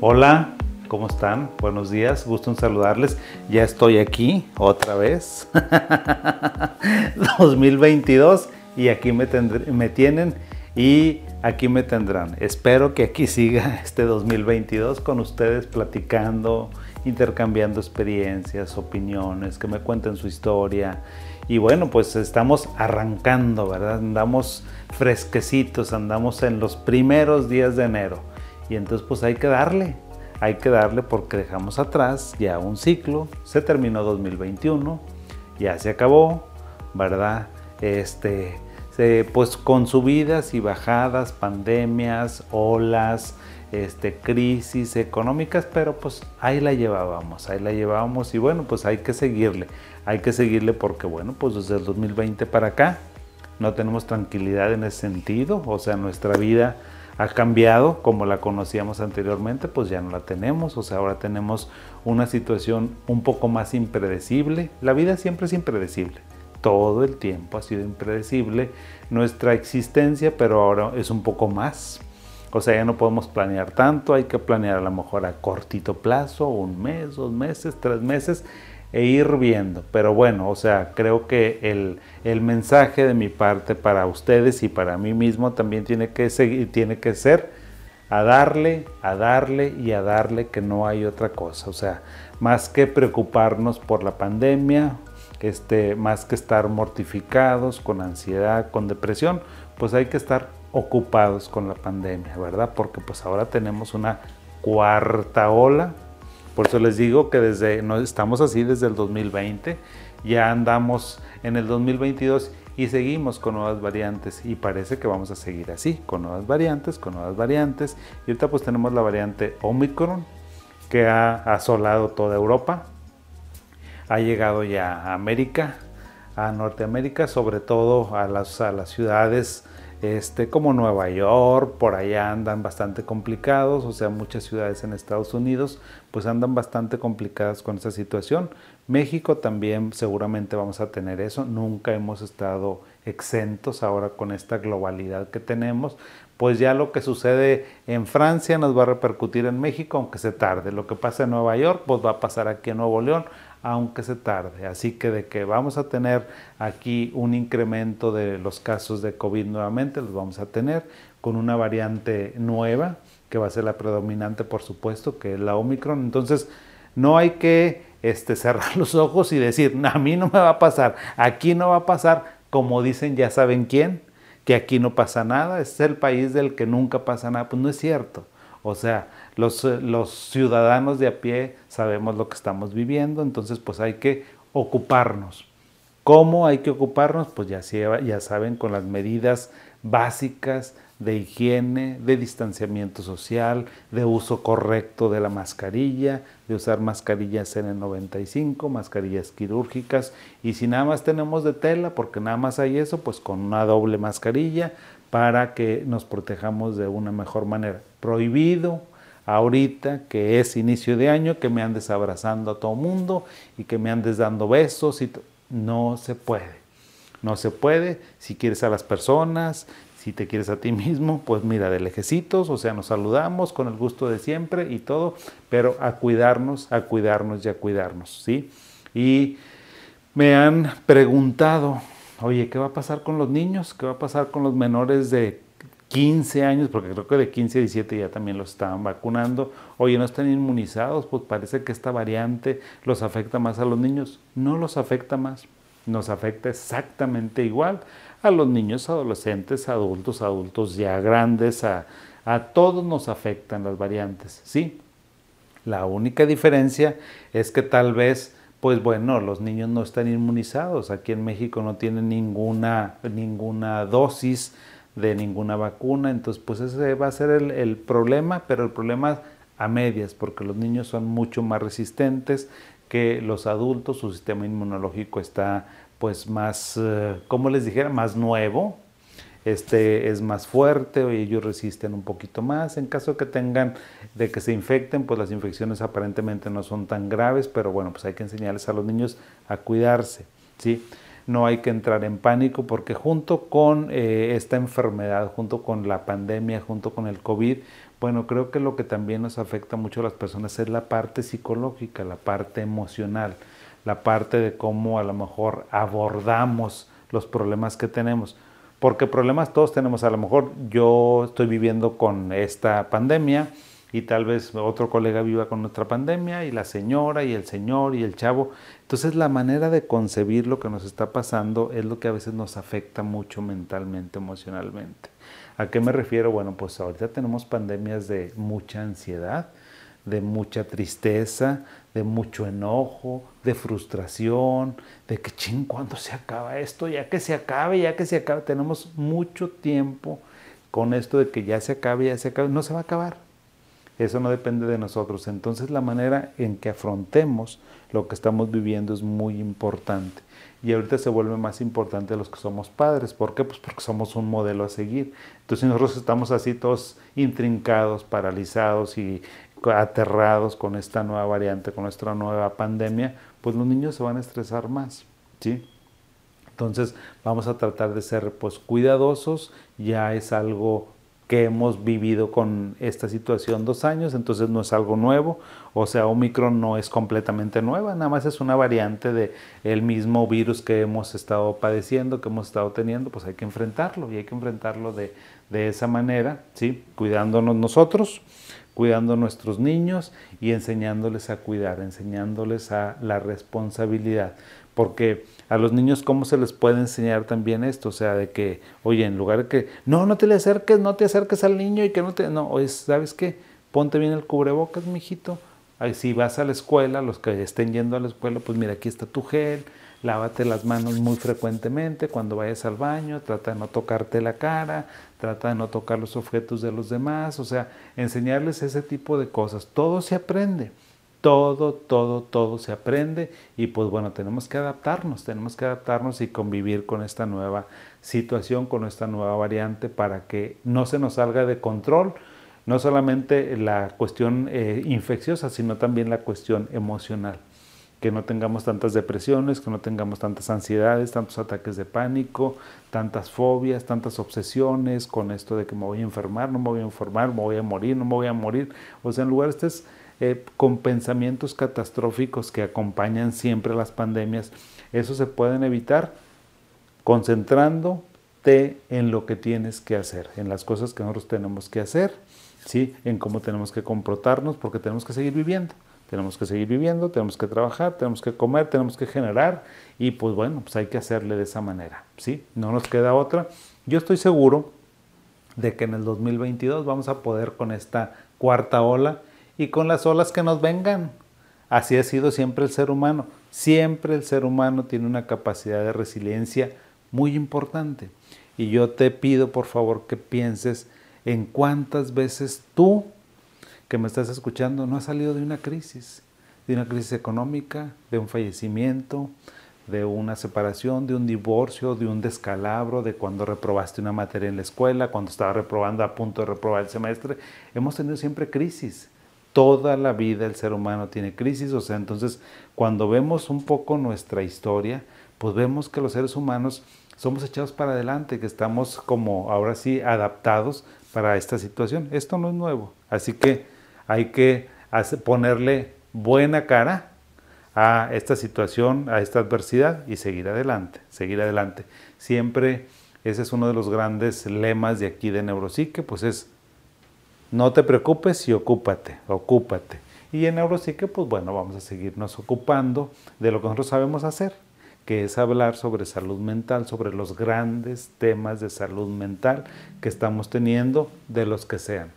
Hola, ¿cómo están? Buenos días, gusto en saludarles. Ya estoy aquí otra vez. 2022 y aquí me, tienen y aquí me tendrán. Espero que aquí siga este 2022 con ustedes platicando, intercambiando experiencias, opiniones, que me cuenten su historia. Y bueno, pues estamos arrancando, ¿verdad? Andamos fresquecitos, andamos en los primeros días de enero y entonces pues hay que darle, hay que darle porque dejamos atrás ya un ciclo, se terminó 2021, ya se acabó, ¿verdad? Este, pues con subidas y bajadas, pandemias, olas, este, crisis económicas, pero pues ahí la llevábamos, ahí la llevábamos y bueno, pues hay que seguirle, hay que seguirle porque bueno, pues desde el 2020 para acá no tenemos tranquilidad en ese sentido, o sea, nuestra vida ha cambiado como la conocíamos anteriormente, pues ya no la tenemos, o sea, ahora tenemos una situación un poco más impredecible. La vida siempre es impredecible, todo el tiempo ha sido impredecible. Nuestra existencia, pero ahora es un poco más. O sea, ya no podemos planear tanto, hay que planear a lo mejor a cortito plazo, un mes, dos meses, tres meses, e ir viendo. Pero bueno, o sea, creo que el, el, mensaje de mi parte para ustedes y para mí mismo también tiene que, seguir, tiene que ser a darle, a darle y a darle que no hay otra cosa. O sea, más que preocuparnos por la pandemia, este, más que estar mortificados con ansiedad, con depresión, pues hay que estar ocupados con la pandemia, ¿verdad? Porque pues ahora tenemos una cuarta ola por eso les digo que desde, no, estamos así desde el 2020, ya andamos en el 2022 y seguimos con nuevas variantes y parece que vamos a seguir así, con nuevas variantes, con nuevas variantes. Y ahorita pues tenemos la variante Omicron que ha asolado toda Europa, ha llegado ya a América, a Norteamérica, sobre todo a las, a las ciudades este, como Nueva York, por allá andan bastante complicados, o sea, muchas ciudades en Estados Unidos pues andan bastante complicadas con esa situación. México también seguramente vamos a tener eso, nunca hemos estado exentos ahora con esta globalidad que tenemos, pues ya lo que sucede en Francia nos va a repercutir en México, aunque se tarde. Lo que pasa en Nueva York, pues va a pasar aquí en Nuevo León, aunque se tarde. Así que de que vamos a tener aquí un incremento de los casos de COVID nuevamente, los vamos a tener con una variante nueva, que va a ser la predominante, por supuesto, que es la Omicron. Entonces, no hay que este, cerrar los ojos y decir, a mí no me va a pasar, aquí no va a pasar, como dicen, ya saben quién, que aquí no pasa nada, es el país del que nunca pasa nada. Pues no es cierto. O sea, los, eh, los ciudadanos de a pie sabemos lo que estamos viviendo, entonces pues hay que ocuparnos. ¿Cómo hay que ocuparnos? Pues ya saben, con las medidas básicas de higiene, de distanciamiento social, de uso correcto de la mascarilla, de usar mascarillas N95, mascarillas quirúrgicas y si nada más tenemos de tela, porque nada más hay eso, pues con una doble mascarilla para que nos protejamos de una mejor manera. Prohibido ahorita que es inicio de año que me andes abrazando a todo mundo y que me andes dando besos y no se puede. No se puede si quieres a las personas, si te quieres a ti mismo, pues mira, de lejecitos, o sea, nos saludamos con el gusto de siempre y todo, pero a cuidarnos, a cuidarnos y a cuidarnos, ¿sí? Y me han preguntado oye, ¿qué va a pasar con los niños? ¿Qué va a pasar con los menores de 15 años? Porque creo que de 15 a 17 ya también los estaban vacunando. Oye, no están inmunizados, pues parece que esta variante los afecta más a los niños. No los afecta más, nos afecta exactamente igual a los niños, adolescentes, adultos, adultos ya grandes, a, a todos nos afectan las variantes, ¿sí? La única diferencia es que tal vez pues bueno, los niños no están inmunizados. Aquí en México no tienen ninguna, ninguna dosis de ninguna vacuna, entonces pues ese va a ser el, problema, pero el problema a medias, porque los niños son mucho más resistentes que los adultos, su sistema inmunológico está pues más, eh, como les dijera, más nuevo, este es más fuerte, y ellos resisten un poquito más. En caso que tengan de que se infecten, pues las infecciones aparentemente no son tan graves, pero bueno, pues hay que enseñarles a los niños a cuidarse, ¿sí? No hay que entrar en pánico porque junto con eh, esta enfermedad, junto con la pandemia, junto con el COVID, Bueno, creo que lo que también nos afecta mucho a las personas es la parte psicológica, la parte emocional, la parte de cómo a lo mejor abordamos los problemas que tenemos. Porque problemas todos tenemos, a lo mejor yo estoy viviendo con esta pandemia, y tal vez otro colega viva con nuestra pandemia y la señora y el señor y el chavo. Entonces la manera de concebir lo que nos está pasando es lo que a veces nos afecta mucho mentalmente, emocionalmente. ¿A qué me refiero? Bueno, pues ahorita tenemos pandemias de mucha ansiedad, de mucha tristeza, de mucho enojo, de frustración, de que ching, ¿cuándo se acaba esto? Ya que se acabe, ya que se acabe. Tenemos mucho tiempo con esto de que ya se acabe, ya se acabe. No se va a acabar eso no depende de nosotros. Entonces la manera en que afrontemos lo que estamos viviendo es muy importante. Y ahorita se vuelve más importante los que somos padres. ¿Por qué? Pues porque somos un modelo a seguir. Entonces si nosotros estamos así todos intrincados, paralizados y aterrados con esta nueva variante, con nuestra nueva pandemia, pues los niños se van a estresar más. ¿sí? Entonces vamos a tratar de ser pues cuidadosos, ya es algo que hemos vivido con esta situación dos años, entonces no es algo nuevo, o sea, Omicron no es completamente nueva, nada más es una variante de el mismo virus que hemos estado padeciendo, que hemos estado teniendo, pues hay que enfrentarlo y hay que enfrentarlo de, de esa manera, ¿sí? Cuidándonos nosotros, cuidando a nuestros niños y enseñándoles a cuidar, enseñándoles a la responsabilidad, porque a los niños cómo se les puede enseñar también esto, o sea, de que, oye, en lugar de que, no, no te le acerques, no te acerques al niño y que no te, no, oye, ¿sabes qué? Ponte bien el cubrebocas, mijito. Ahí si vas a la escuela, los que estén yendo a la escuela, pues mira, aquí está tu gel, lávate las manos muy frecuentemente cuando vayas al baño, trata de no tocarte la cara, trata de no tocar los objetos de los demás, o sea, enseñarles ese tipo de cosas. Todo se aprende todo, todo, todo se aprende y pues bueno, tenemos que adaptarnos, tenemos que adaptarnos y convivir con esta nueva situación, con esta nueva variante para que no se nos salga de control, no solamente la cuestión eh, infecciosa, sino también la cuestión emocional. Que no tengamos tantas depresiones, que no tengamos tantas ansiedades, tantos ataques de pánico, tantas fobias, tantas obsesiones con esto de que me voy a enfermar, no me voy a enfermar, me voy a morir, no me voy a morir. O sea, en lugar de estés eh, con pensamientos catastróficos que acompañan siempre las pandemias, eso se pueden evitar concentrándote en lo que tienes que hacer, en las cosas que nosotros tenemos que hacer, ¿sí? en cómo tenemos que comportarnos, porque tenemos que seguir viviendo. Tenemos que seguir viviendo, tenemos que trabajar, tenemos que comer, tenemos que generar y pues bueno, pues hay que hacerle de esa manera, ¿sí? No nos queda otra. Yo estoy seguro de que en el 2022 vamos a poder con esta cuarta ola y con las olas que nos vengan. Así ha sido siempre el ser humano. Siempre el ser humano tiene una capacidad de resiliencia muy importante. Y yo te pido por favor que pienses en cuántas veces tú que me estás escuchando no has salido de una crisis, de una crisis económica, de un fallecimiento, de una separación, de un divorcio, de un descalabro, de cuando reprobaste una materia en la escuela, cuando estaba reprobando a punto de reprobar el semestre. Hemos tenido siempre crisis toda la vida el ser humano tiene crisis, o sea, entonces cuando vemos un poco nuestra historia, pues vemos que los seres humanos somos echados para adelante, que estamos como ahora sí adaptados para esta situación. Esto no es nuevo, así que hay que ponerle buena cara a esta situación, a esta adversidad y seguir adelante, seguir adelante. Siempre ese es uno de los grandes lemas de aquí de Neuropsique, pues es no te preocupes y ocúpate, ocúpate. Y en Neuropsique, pues bueno, vamos a seguirnos ocupando de lo que nosotros sabemos hacer, que es hablar sobre salud mental, sobre los grandes temas de salud mental que estamos teniendo, de los que sean.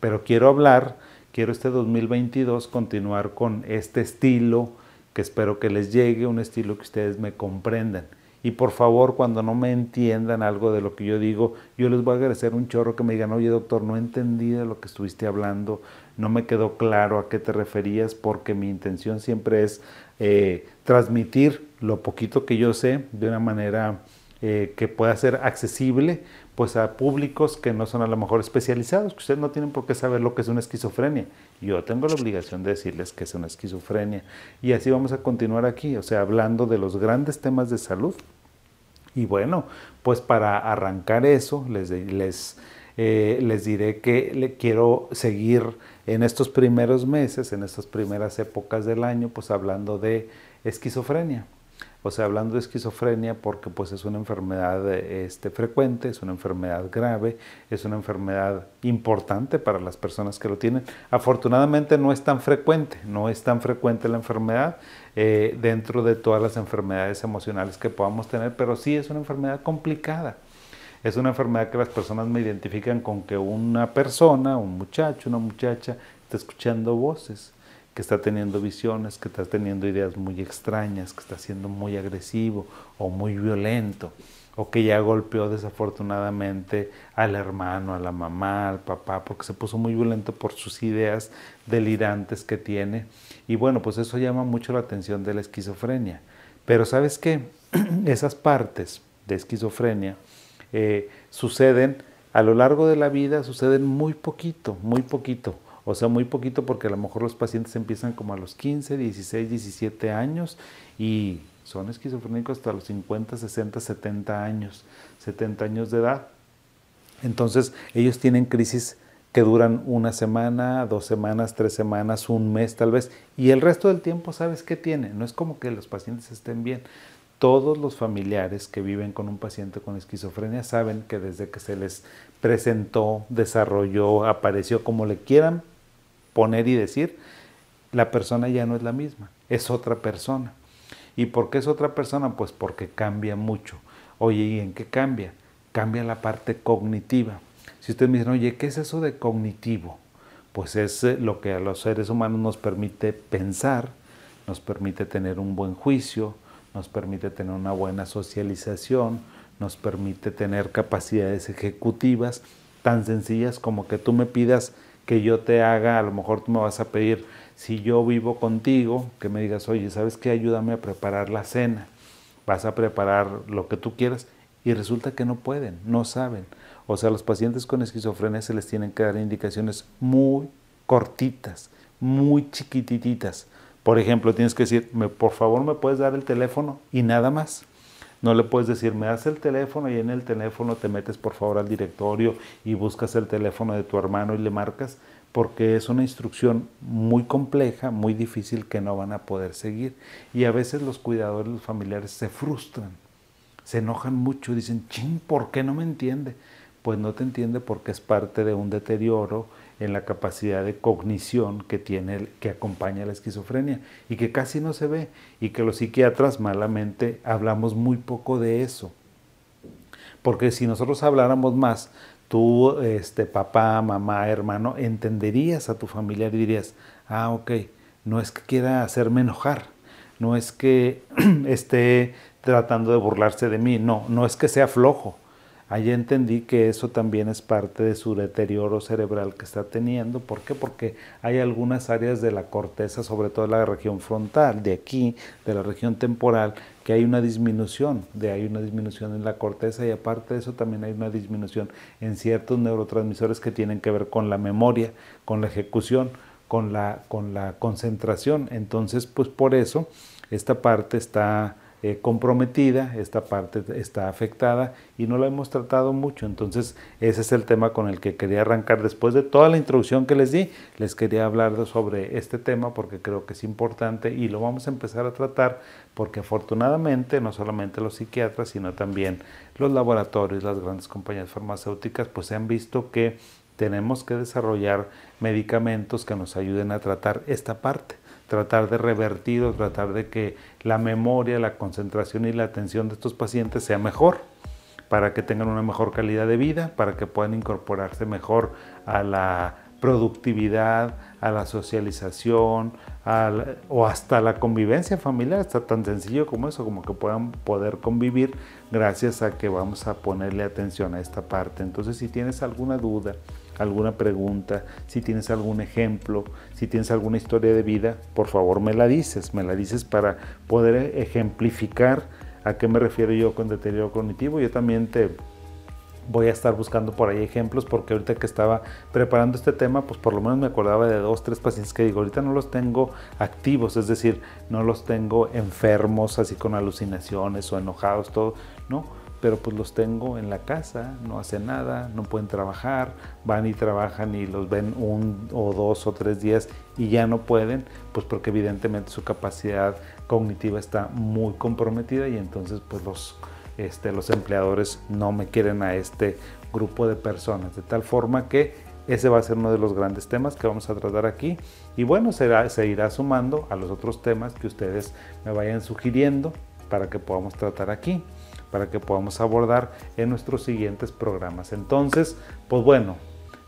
Pero quiero hablar, quiero este 2022 continuar con este estilo que espero que les llegue, un estilo que ustedes me comprendan. Y por favor, cuando no me entiendan algo de lo que yo digo, yo les voy a agradecer un chorro que me digan, oye doctor, no entendí de lo que estuviste hablando, no me quedó claro a qué te referías, porque mi intención siempre es eh, transmitir lo poquito que yo sé de una manera eh, que pueda ser accesible pues a públicos que no son a lo mejor especializados, que ustedes no tienen por qué saber lo que es una esquizofrenia. Yo tengo la obligación de decirles que es una esquizofrenia. Y así vamos a continuar aquí, o sea, hablando de los grandes temas de salud. Y bueno, pues para arrancar eso, les, les eh, les diré que quiero seguir en estos primeros meses, en estas primeras épocas del año, pues hablando de esquizofrenia. O sea, hablando de esquizofrenia porque pues es una enfermedad este, frecuente, es una enfermedad grave, es una enfermedad importante para las personas que lo tienen. Afortunadamente no es tan frecuente, no es tan frecuente la enfermedad eh, dentro de todas las enfermedades emocionales que podamos tener, pero sí es una enfermedad complicada. Es una enfermedad que las personas me identifican con que una persona, un muchacho, una muchacha, está escuchando voces que está teniendo visiones, que está teniendo ideas muy extrañas, que está siendo muy agresivo o muy violento, o que ya golpeó desafortunadamente al hermano, a la mamá, al papá, porque se puso muy violento por sus ideas delirantes que tiene. Y bueno, pues eso llama mucho la atención de la esquizofrenia. Pero sabes qué, esas partes de esquizofrenia eh, suceden a lo largo de la vida, suceden muy poquito, muy poquito. O sea, muy poquito porque a lo mejor los pacientes empiezan como a los 15, 16, 17 años y son esquizofrénicos hasta los 50, 60, 70 años, 70 años de edad. Entonces, ellos tienen crisis que duran una semana, dos semanas, tres semanas, un mes tal vez, y el resto del tiempo sabes qué tienen. No es como que los pacientes estén bien. Todos los familiares que viven con un paciente con esquizofrenia saben que desde que se les presentó, desarrolló, apareció, como le quieran poner y decir, la persona ya no es la misma, es otra persona. ¿Y por qué es otra persona? Pues porque cambia mucho. Oye, ¿y en qué cambia? Cambia la parte cognitiva. Si ustedes me dicen, oye, ¿qué es eso de cognitivo? Pues es eh, lo que a los seres humanos nos permite pensar, nos permite tener un buen juicio, nos permite tener una buena socialización, nos permite tener capacidades ejecutivas tan sencillas como que tú me pidas que yo te haga, a lo mejor tú me vas a pedir, si yo vivo contigo, que me digas, oye, ¿sabes qué? Ayúdame a preparar la cena. Vas a preparar lo que tú quieras y resulta que no pueden, no saben. O sea, los pacientes con esquizofrenia se les tienen que dar indicaciones muy cortitas, muy chiquititas. Por ejemplo, tienes que decir, por favor, ¿me puedes dar el teléfono? Y nada más. No le puedes decir, me das el teléfono y en el teléfono te metes por favor al directorio y buscas el teléfono de tu hermano y le marcas, porque es una instrucción muy compleja, muy difícil que no van a poder seguir. Y a veces los cuidadores, los familiares se frustran, se enojan mucho, dicen, ching, ¿por qué no me entiende? Pues no te entiende porque es parte de un deterioro en la capacidad de cognición que tiene que acompaña la esquizofrenia y que casi no se ve y que los psiquiatras malamente hablamos muy poco de eso. Porque si nosotros habláramos más, tú, este, papá, mamá, hermano, entenderías a tu familiar y dirías, ah, ok, no es que quiera hacerme enojar, no es que esté tratando de burlarse de mí, no, no es que sea flojo, Allí entendí que eso también es parte de su deterioro cerebral que está teniendo. ¿Por qué? Porque hay algunas áreas de la corteza, sobre todo la región frontal, de aquí, de la región temporal, que hay una disminución, de hay una disminución en la corteza y aparte de eso también hay una disminución en ciertos neurotransmisores que tienen que ver con la memoria, con la ejecución, con la, con la concentración. Entonces, pues por eso esta parte está eh, comprometida, esta parte está afectada y no la hemos tratado mucho. Entonces, ese es el tema con el que quería arrancar. Después de toda la introducción que les di, les quería hablar sobre este tema porque creo que es importante y lo vamos a empezar a tratar porque afortunadamente no solamente los psiquiatras, sino también los laboratorios, las grandes compañías farmacéuticas, pues se han visto que tenemos que desarrollar medicamentos que nos ayuden a tratar esta parte tratar de revertir o tratar de que la memoria, la concentración y la atención de estos pacientes sea mejor, para que tengan una mejor calidad de vida, para que puedan incorporarse mejor a la productividad, a la socialización o hasta la convivencia familiar. Está tan sencillo como eso, como que puedan poder convivir gracias a que vamos a ponerle atención a esta parte. Entonces, si tienes alguna duda, alguna pregunta, si tienes algún ejemplo, si tienes alguna historia de vida, por favor me la dices, me la dices para poder ejemplificar a qué me refiero yo con deterioro cognitivo. Yo también te voy a estar buscando por ahí ejemplos porque ahorita que estaba preparando este tema, pues por lo menos me acordaba de dos, tres pacientes que digo, ahorita no los tengo activos, es decir, no los tengo enfermos, así con alucinaciones o enojados, todo, ¿no? pero pues los tengo en la casa, no hacen nada, no pueden trabajar, van y trabajan y los ven un o dos o tres días y ya no pueden, pues porque evidentemente su capacidad cognitiva está muy comprometida y entonces pues los, este, los empleadores no me quieren a este grupo de personas, de tal forma que ese va a ser uno de los grandes temas que vamos a tratar aquí y bueno, se irá sumando a los otros temas que ustedes me vayan sugiriendo para que podamos tratar aquí para que podamos abordar en nuestros siguientes programas. Entonces, pues bueno,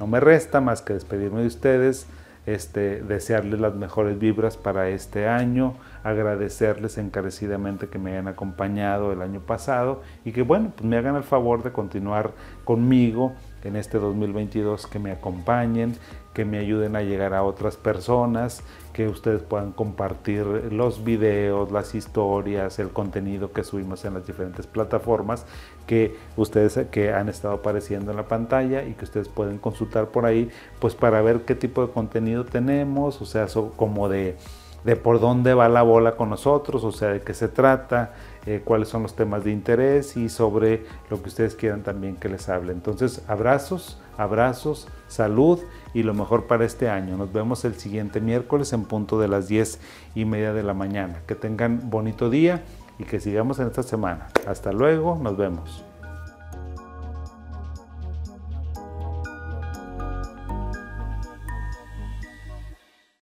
no me resta más que despedirme de ustedes, este, desearles las mejores vibras para este año, agradecerles encarecidamente que me hayan acompañado el año pasado y que bueno, pues me hagan el favor de continuar conmigo en este 2022, que me acompañen, que me ayuden a llegar a otras personas, que ustedes puedan compartir los videos, las historias, el contenido que subimos en las diferentes plataformas que ustedes que han estado apareciendo en la pantalla y que ustedes pueden consultar por ahí, pues para ver qué tipo de contenido tenemos, o sea, como de de por dónde va la bola con nosotros, o sea, de qué se trata, eh, cuáles son los temas de interés y sobre lo que ustedes quieran también que les hable. Entonces, abrazos, abrazos, salud y lo mejor para este año. Nos vemos el siguiente miércoles en punto de las 10 y media de la mañana. Que tengan bonito día y que sigamos en esta semana. Hasta luego, nos vemos.